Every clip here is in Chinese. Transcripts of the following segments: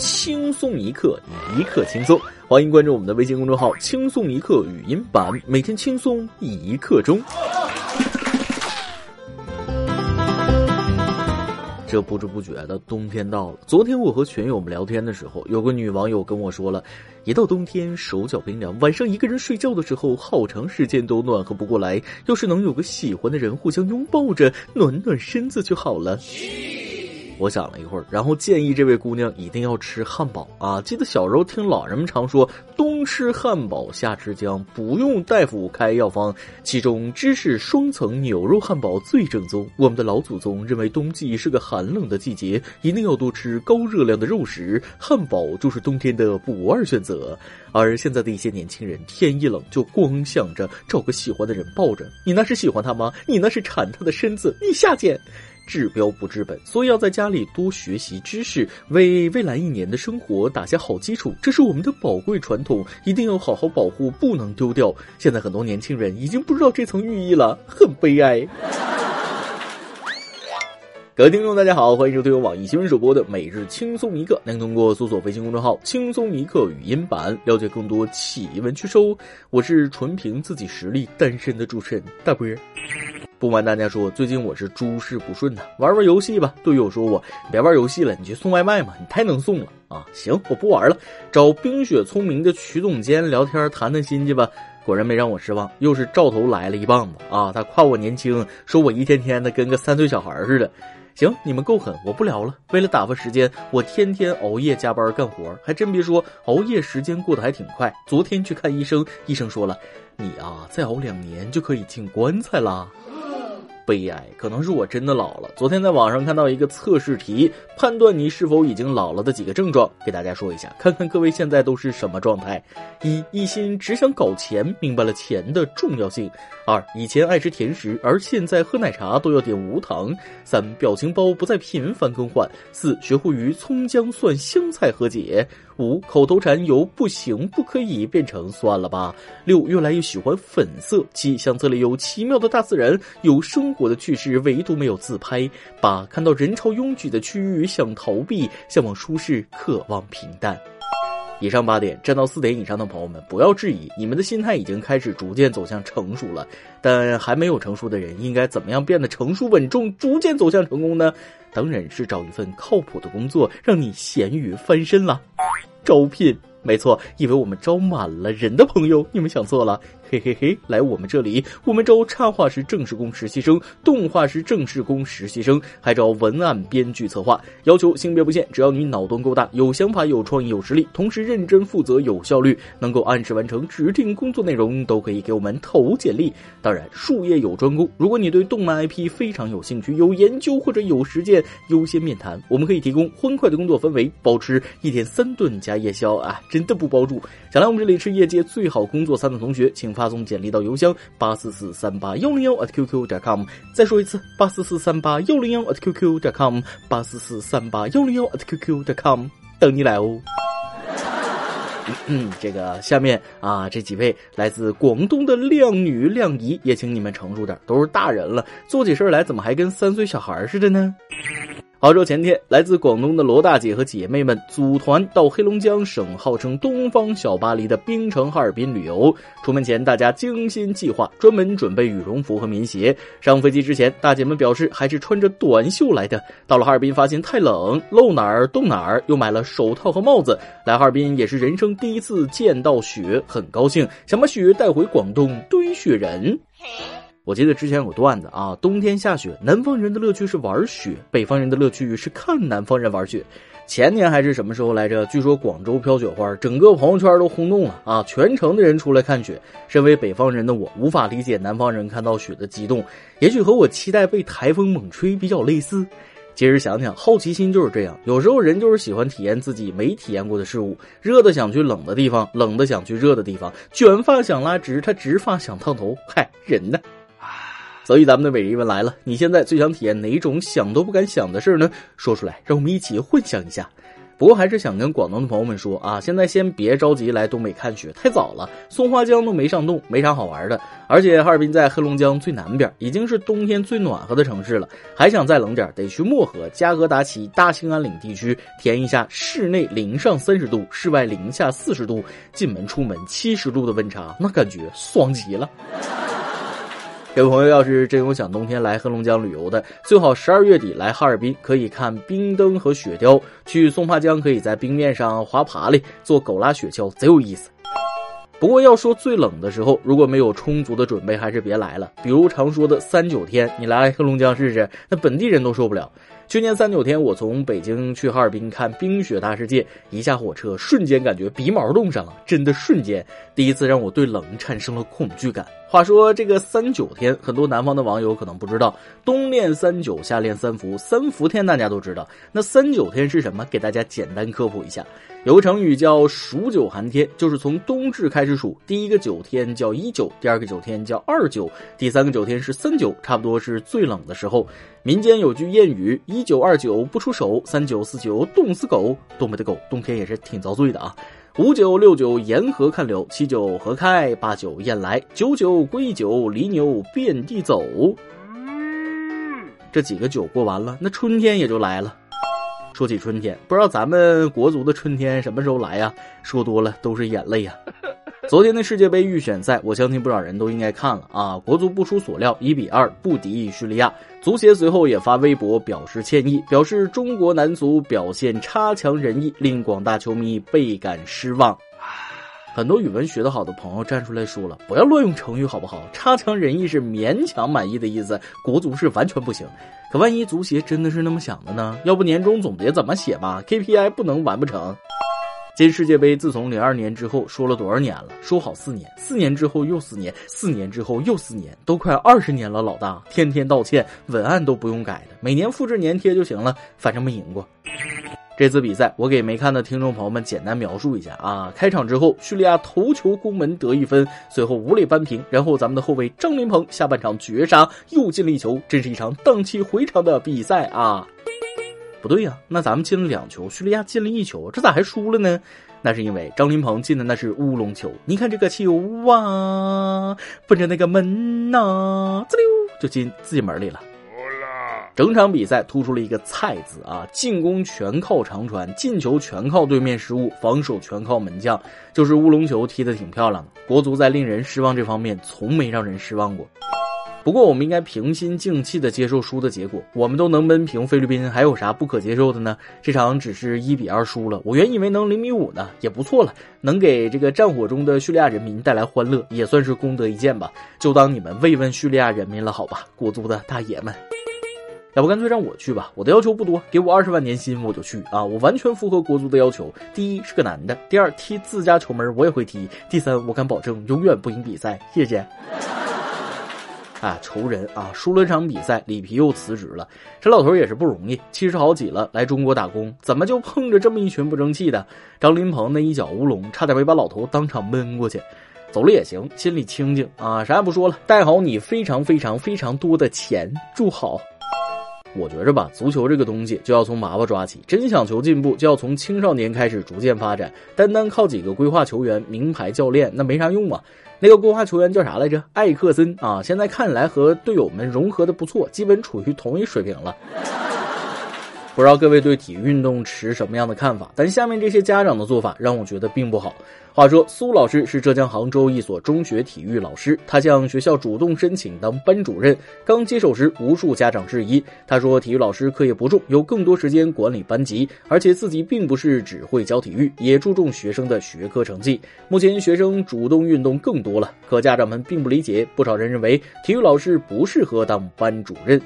轻松一刻，一刻轻松。欢迎关注我们的微信公众号“轻松一刻语音版”，每天轻松一刻钟。这不知不觉的冬天到了。昨天我和群友们聊天的时候，有个女网友跟我说了，一到冬天手脚冰凉，晚上一个人睡觉的时候，好长时间都暖和不过来。要是能有个喜欢的人，互相拥抱着，暖暖身子就好了。我想了一会儿，然后建议这位姑娘一定要吃汉堡啊！记得小时候听老人们常说，冬吃汉堡，夏吃姜，不用大夫开药方。其中芝士双层牛肉汉堡最正宗。我们的老祖宗认为冬季是个寒冷的季节，一定要多吃高热量的肉食，汉堡就是冬天的不二选择。而现在的一些年轻人，天一冷就光想着找个喜欢的人抱着，你那是喜欢他吗？你那是馋他的身子，你下贱！治标不治本，所以要在家里多学习知识，为未来一年的生活打下好基础。这是我们的宝贵传统，一定要好好保护，不能丢掉。现在很多年轻人已经不知道这层寓意了，很悲哀。各位听众，大家好，欢迎收听由网易新闻首播的《每日轻松一刻》，您通过搜索微信公众号“轻松一刻”语音版了解更多奇闻趣事。我是纯凭自己实力单身的主持人大波。不瞒大家说，最近我是诸事不顺呐，玩玩游戏吧。队友说我别玩游戏了，你去送外卖嘛，你太能送了啊！行，我不玩了，找冰雪聪明的曲总监聊天谈谈心去吧。果然没让我失望，又是照头来了一棒子啊！他夸我年轻，说我一天天的跟个三岁小孩似的。行，你们够狠，我不聊了。为了打发时间，我天天熬夜加班干活，还真别说，熬夜时间过得还挺快。昨天去看医生，医生说了，你啊，再熬两年就可以进棺材啦。悲哀，可能是我真的老了。昨天在网上看到一个测试题，判断你是否已经老了的几个症状，给大家说一下，看看各位现在都是什么状态：一、一心只想搞钱，明白了钱的重要性；二、以前爱吃甜食，而现在喝奶茶都要点无糖；三、表情包不再频繁更换；四、学会与葱姜蒜香菜和解。五口头禅由不行不可以变成算了吧。六越来越喜欢粉色。七相册里有奇妙的大自然，有生活的趣事，唯独没有自拍。八看到人潮拥挤的区域想逃避，向往舒适，渴望平淡。以上八点，站到四点以上的朋友们，不要质疑，你们的心态已经开始逐渐走向成熟了。但还没有成熟的人，应该怎么样变得成熟稳重，逐渐走向成功呢？当然是找一份靠谱的工作，让你咸鱼翻身了。招聘，没错，以为我们招满了人的朋友，你们想错了。嘿嘿嘿，来我们这里，我们招插画师、正式工实习生，动画师、正式工实习生，还招文案、编剧、策划，要求性别不限，只要你脑洞够大，有想法、有创意、有实力，同时认真负责、有效率，能够按时完成指定工作内容，都可以给我们投简历。当然，术业有专攻，如果你对动漫 IP 非常有兴趣，有研究或者有实践，优先面谈。我们可以提供欢快的工作氛围，包吃一天三顿加夜宵啊，真的不包住。想来我们这里吃业界最好工作餐的同学，请。发送简历到邮箱八四四三八幺零幺 at qq 点 com，再说一次八四四三八幺零幺 at qq 点 com，八四四三八幺零幺 at qq 点 com，等你来哦。嗯，这个下面啊，这几位来自广东的靓女靓姨，也请你们成熟点，都是大人了，做起事来怎么还跟三岁小孩似的呢？杭州前天，来自广东的罗大姐和姐妹们组团到黑龙江省号称“东方小巴黎”的冰城哈尔滨旅游。出门前，大家精心计划，专门准备羽绒服和棉鞋。上飞机之前，大姐们表示还是穿着短袖来的。到了哈尔滨，发现太冷，露哪儿冻哪儿，又买了手套和帽子。来哈尔滨也是人生第一次见到雪，很高兴，想把雪带回广东堆雪人。我记得之前有段子啊，冬天下雪，南方人的乐趣是玩雪，北方人的乐趣是看南方人玩雪。前年还是什么时候来着？据说广州飘雪花，整个朋友圈都轰动了啊，全城的人出来看雪。身为北方人的我，无法理解南方人看到雪的激动，也许和我期待被台风猛吹比较类似。其实想想，好奇心就是这样，有时候人就是喜欢体验自己没体验过的事物。热的想去冷的地方，冷的想去热的地方。卷发想拉直，他直发想烫头。嗨，人呢？所以咱们的每日一问来了，你现在最想体验哪种想都不敢想的事呢？说出来，让我们一起幻想一下。不过还是想跟广东的朋友们说啊，现在先别着急来东北看雪，太早了，松花江都没上冻，没啥好玩的。而且哈尔滨在黑龙江最南边，已经是冬天最暖和的城市了，还想再冷点，得去漠河、加格达奇、大兴安岭地区填一下室内零上三十度，室外零下四十度，进门出门七十度的温差，那感觉爽极了。各位朋友，要是真有想冬天来黑龙江旅游的，最好十二月底来哈尔滨，可以看冰灯和雪雕；去松花江，可以在冰面上滑爬犁、做狗拉雪橇，贼有意思。不过要说最冷的时候，如果没有充足的准备，还是别来了。比如常说的三九天，你来黑龙江试试，那本地人都受不了。去年三九天，我从北京去哈尔滨看冰雪大世界，一下火车，瞬间感觉鼻毛冻上了，真的瞬间，第一次让我对冷产生了恐惧感。话说这个三九天，很多南方的网友可能不知道，冬练三九，夏练三伏，三伏天大家都知道。那三九天是什么？给大家简单科普一下。有个成语叫数九寒天，就是从冬至开始数，第一个九天叫一九，第二个九天叫二九，第三个九天是三九，差不多是最冷的时候。民间有句谚语：一九二九不出手，三九四九冻死狗。东北的狗冬天也是挺遭罪的啊。五九六九沿河看柳，七九河开，八九雁来，九九归九，犁牛遍地走。这几个九过完了，那春天也就来了。说起春天，不知道咱们国足的春天什么时候来呀？说多了都是眼泪呀。昨天的世界杯预选赛，我相信不少人都应该看了啊！国足不出所料，一比二不敌叙利亚。足协随后也发微博表示歉意，表示中国男足表现差强人意，令广大球迷倍感失望。很多语文学得好的朋友站出来说了，不要乱用成语好不好？差强人意是勉强满意的意思，国足是完全不行。可万一足协真的是那么想的呢？要不年终总结怎么写吧？KPI 不能完不成。今世界杯自从零二年之后说了多少年了？说好四年，四年之后又四年，四年之后又四年，都快二十年了，老大，天天道歉，文案都不用改的，每年复制粘贴就行了，反正没赢过。这次比赛，我给没看的听众朋友们简单描述一下啊。开场之后，叙利亚头球攻门得一分，随后无力扳平，然后咱们的后卫张琳芃下半场绝杀，又进了一球，真是一场荡气回肠的比赛啊。不对呀，那咱们进了两球，叙利亚进了一球，这咋还输了呢？那是因为张琳芃进的那是乌龙球。你看这个球啊，奔着那个门呐，滋溜就进自己门里了。整场比赛突出了一个“菜”字啊，进攻全靠长传，进球全靠对面失误，防守全靠门将，就是乌龙球踢得挺漂亮的。国足在令人失望这方面从没让人失望过。不过，我们应该平心静气的接受输的结果。我们都能闷平菲律宾，还有啥不可接受的呢？这场只是一比二输了，我原以为能零比五呢，也不错了，能给这个战火中的叙利亚人民带来欢乐，也算是功德一件吧。就当你们慰问叙利亚人民了，好吧，国足的大爷们。要不干脆让我去吧，我的要求不多，给我二十万年薪我就去啊！我完全符合国足的要求。第一是个男的，第二踢自家球门我也会踢，第三我敢保证永远不赢比赛。谢谢。啊，仇人啊！输了场比赛，里皮又辞职了。这老头也是不容易，七十好几了，来中国打工，怎么就碰着这么一群不争气的？张琳芃那一脚乌龙，差点没把老头当场闷过去。走了也行，心里清静啊，啥也不说了，带好你非常非常非常多的钱，住好。我觉着吧，足球这个东西就要从娃娃抓起，真想求进步，就要从青少年开始逐渐发展。单单靠几个规划球员、名牌教练，那没啥用啊。那个规划球员叫啥来着？艾克森啊，现在看来和队友们融合的不错，基本处于同一水平了。不知道各位对体育运动持什么样的看法？但下面这些家长的做法让我觉得并不好。话说，苏老师是浙江杭州一所中学体育老师，他向学校主动申请当班主任。刚接手时，无数家长质疑，他说体育老师课业不重，有更多时间管理班级，而且自己并不是只会教体育，也注重学生的学科成绩。目前学生主动运动更多了，可家长们并不理解，不少人认为体育老师不适合当班主任。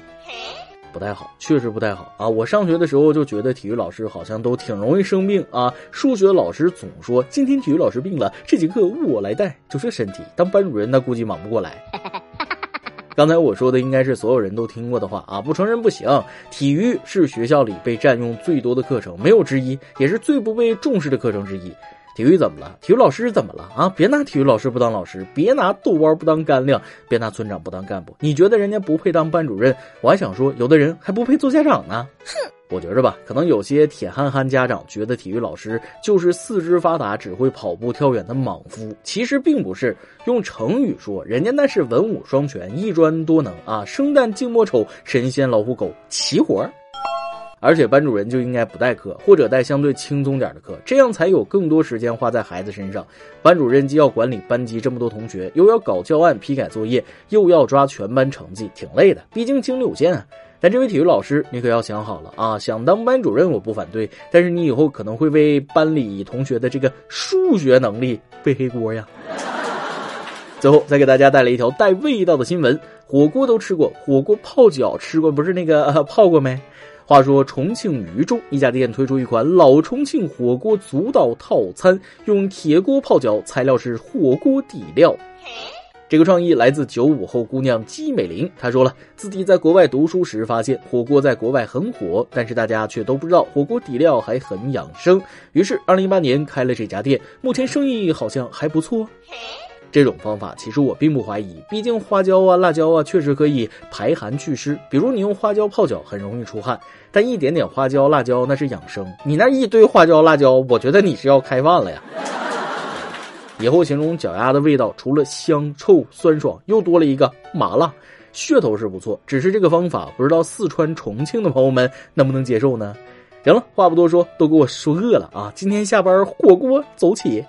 不太好，确实不太好啊！我上学的时候就觉得体育老师好像都挺容易生病啊。数学老师总说今天体育老师病了，这节课我来带。就这身体，当班主任那估计忙不过来。刚才我说的应该是所有人都听过的话啊，不承认不行。体育是学校里被占用最多的课程，没有之一，也是最不被重视的课程之一。体育怎么了？体育老师怎么了啊？别拿体育老师不当老师，别拿豆包不当干粮，别拿村长不当干部。你觉得人家不配当班主任？我还想说，有的人还不配做家长呢。哼。我觉着吧，可能有些铁憨憨家长觉得体育老师就是四肢发达、只会跑步跳远的莽夫，其实并不是。用成语说，人家那是文武双全、一专多能啊，生旦净末丑、神仙老虎狗齐活儿。而且班主任就应该不带课，或者带相对轻松点的课，这样才有更多时间花在孩子身上。班主任既要管理班级这么多同学，又要搞教案、批改作业，又要抓全班成绩，挺累的。毕竟精力有限啊。但这位体育老师，你可要想好了啊！想当班主任我不反对，但是你以后可能会为班里同学的这个数学能力背黑锅呀。最后再给大家带来一条带味道的新闻：火锅都吃过，火锅泡脚吃过，不是那个泡过没？话说重庆渝中一家店推出一款老重庆火锅足道套餐，用铁锅泡脚，材料是火锅底料。这个创意来自九五后姑娘姬美玲，她说了自己在国外读书时发现火锅在国外很火，但是大家却都不知道火锅底料还很养生。于是，二零一八年开了这家店，目前生意好像还不错。这种方法其实我并不怀疑，毕竟花椒啊、辣椒啊确实可以排寒祛湿。比如你用花椒泡脚很容易出汗，但一点点花椒、辣椒那是养生。你那一堆花椒、辣椒，我觉得你是要开饭了呀。以后形容脚丫的味道，除了香、臭、酸爽，又多了一个麻辣，噱头是不错。只是这个方法，不知道四川、重庆的朋友们能不能接受呢？行了，话不多说，都给我说饿了啊！今天下班火锅走起。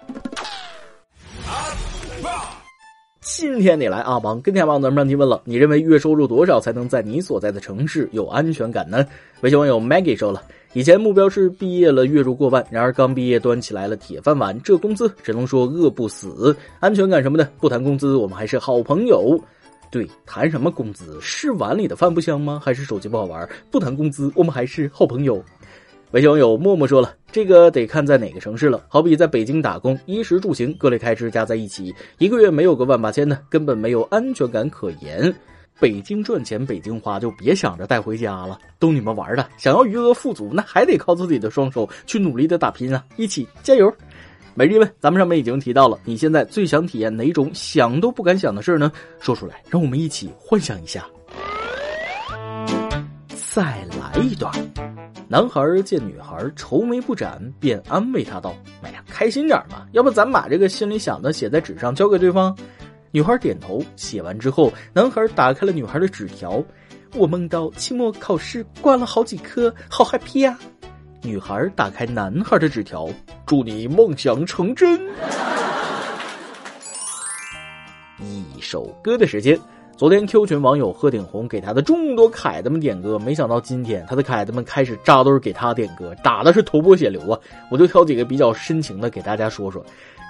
今天你来阿邦跟天王咱们提问了，你认为月收入多少才能在你所在的城市有安全感呢？微信网友 Maggie 说了，以前目标是毕业了月入过万，然而刚毕业端起来了铁饭碗，这工资只能说饿不死。安全感什么的不谈工资，我们还是好朋友。对，谈什么工资？是碗里的饭不香吗？还是手机不好玩？不谈工资，我们还是好朋友。微信网友默默说了：“这个得看在哪个城市了。好比在北京打工，衣食住行各类开支加在一起，一个月没有个万八千的，根本没有安全感可言。北京赚钱，北京花，就别想着带回家了，逗你们玩的。想要余额富足，那还得靠自己的双手去努力的打拼啊！一起加油！美丽们，咱们上面已经提到了，你现在最想体验哪种想都不敢想的事呢？说出来，让我们一起幻想一下。再来一段。”男孩见女孩愁眉不展，便安慰她道：“哎呀，开心点嘛，要不咱把这个心里想的写在纸上，交给对方。”女孩点头。写完之后，男孩打开了女孩的纸条：“我梦到期末考试挂了好几科，好 happy 呀！”女孩打开男孩的纸条：“祝你梦想成真。”一首歌的时间。昨天 Q 群网友鹤顶红给他的众多凯子们点歌，没想到今天他的凯子们开始扎堆给他点歌，打的是头破血流啊！我就挑几个比较深情的给大家说说。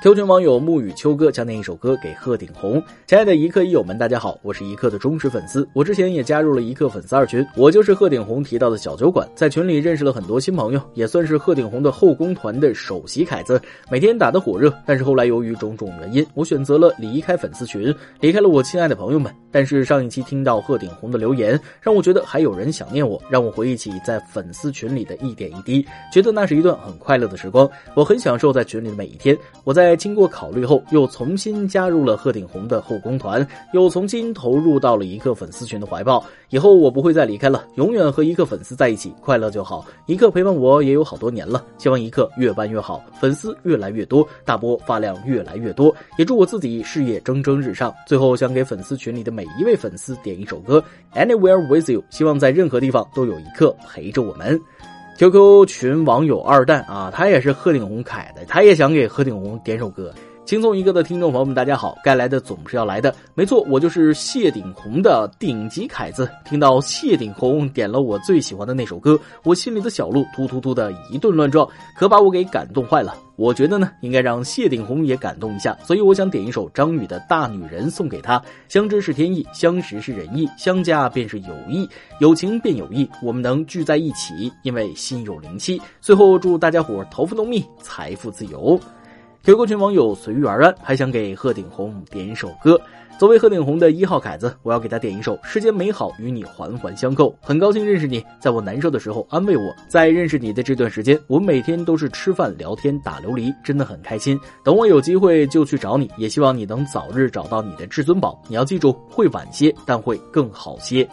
Q 群网友沐雨秋哥将那一首歌给鹤顶红。亲爱的一刻一友们，大家好，我是一刻的忠实粉丝，我之前也加入了一刻粉丝二群，我就是鹤顶红提到的小酒馆，在群里认识了很多新朋友，也算是鹤顶红的后宫团的首席凯子，每天打得火热。但是后来由于种种原因，我选择了离开粉丝群，离开了我亲爱的朋友们。但是上一期听到鹤顶红的留言，让我觉得还有人想念我，让我回忆起在粉丝群里的一点一滴，觉得那是一段很快乐的时光。我很享受在群里的每一天。我在。经过考虑后，又重新加入了鹤顶红的后宫团，又重新投入到了一刻粉丝群的怀抱。以后我不会再离开了，永远和一刻粉丝在一起，快乐就好。一刻陪伴我也有好多年了，希望一刻越办越好，粉丝越来越多，大波发量越来越多。也祝我自己事业蒸蒸日上。最后想给粉丝群里的每一位粉丝点一首歌《Anywhere with You》，希望在任何地方都有一刻陪着我们。QQ 群网友二蛋啊，他也是鹤顶红开的，他也想给鹤顶红点首歌。轻松一个的听众朋友们，大家好！该来的总是要来的，没错，我就是谢顶红的顶级凯子。听到谢顶红点了我最喜欢的那首歌，我心里的小鹿突突突的一顿乱撞，可把我给感动坏了。我觉得呢，应该让谢顶红也感动一下，所以我想点一首张宇的大女人送给他。相知是天意，相识是人意，相加便是友谊，友情便友谊，我们能聚在一起，因为心有灵犀。最后祝大家伙头发浓密，财富自由。QQ 群网友随遇而安还想给鹤顶红点一首歌。作为鹤顶红的一号凯子，我要给他点一首《世间美好与你环环相扣》。很高兴认识你，在我难受的时候安慰我。在认识你的这段时间，我每天都是吃饭、聊天、打琉璃，真的很开心。等我有机会就去找你，也希望你能早日找到你的至尊宝。你要记住，会晚些，但会更好些。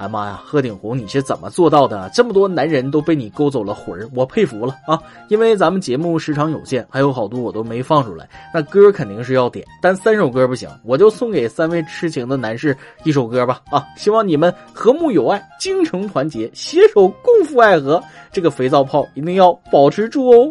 哎妈呀，鹤顶红，你是怎么做到的？这么多男人都被你勾走了魂儿，我佩服了啊！因为咱们节目时长有限，还有好多我都没放出来，那歌肯定是要点，但三首歌不行，我就送给三位痴情的男士一首歌吧啊！希望你们和睦友爱，精诚团结，携手共赴爱河，这个肥皂泡一定要保持住哦。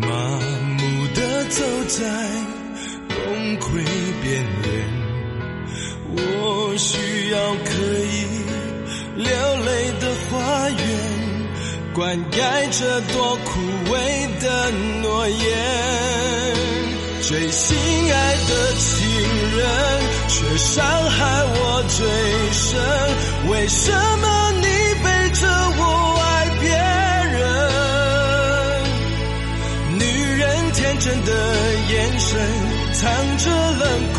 麻木的走在崩溃边缘，我需要可以流泪的花园，灌溉这多枯萎的诺言。最心爱的情人，却伤害我最深，为什么的眼神藏着冷酷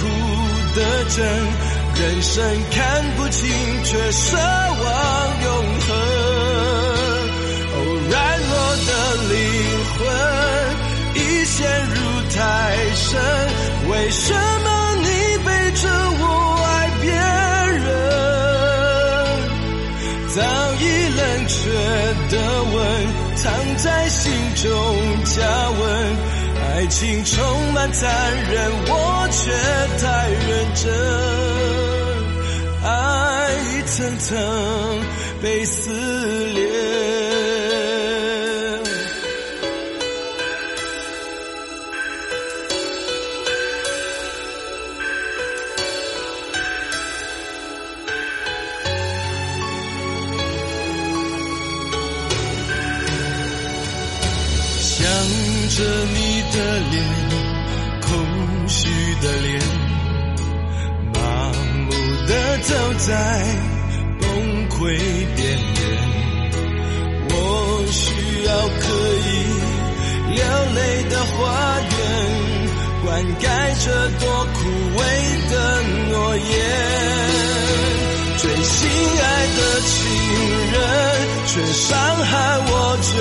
的真，人生看不清，却奢望永恒。哦，软弱的灵魂已陷入太深，为什么你背着我爱别人？早已冷却的吻，藏在心中加温。爱情充满残忍，我却太认真，爱一层层被撕裂。在崩溃边缘，我需要可以流泪的花园，灌溉这多枯萎的诺言。最心爱的情人，却伤害我最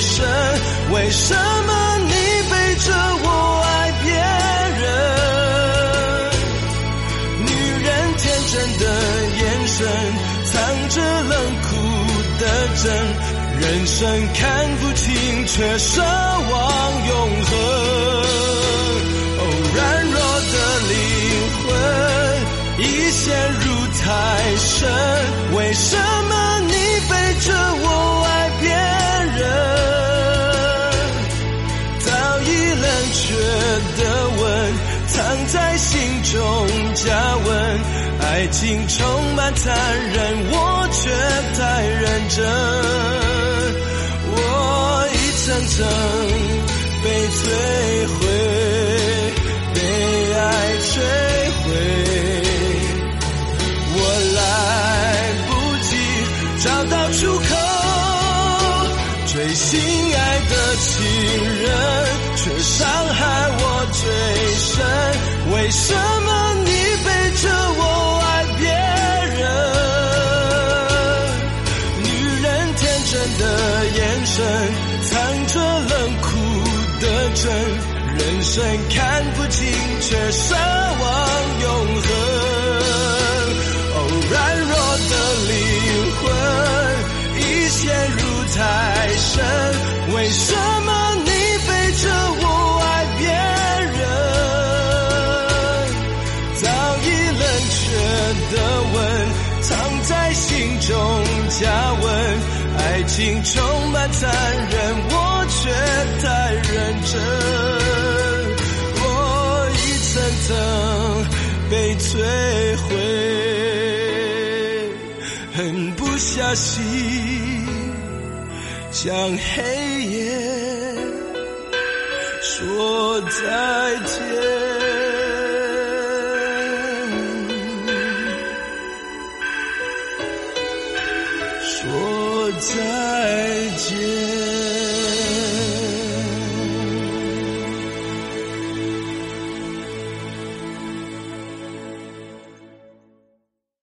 深，为什么藏着冷酷的真，人生看不清，却奢望永恒。哦，软弱的灵魂已陷入太深，为什么缺的吻，藏在心中加温。爱情充满残忍，我却太认真。我一层层被摧毁，被爱摧毁。我来不及找到出口，最心爱的情人伤害我最深。为什么你背着我爱别人？女人天真？的眼神藏着冷酷的真，人生看不清，却奢望永恒。哦，软弱的灵魂已陷入太深，为什情充满残忍，我却太认真。我一层层被摧毁，狠不下心将黑夜说再见。在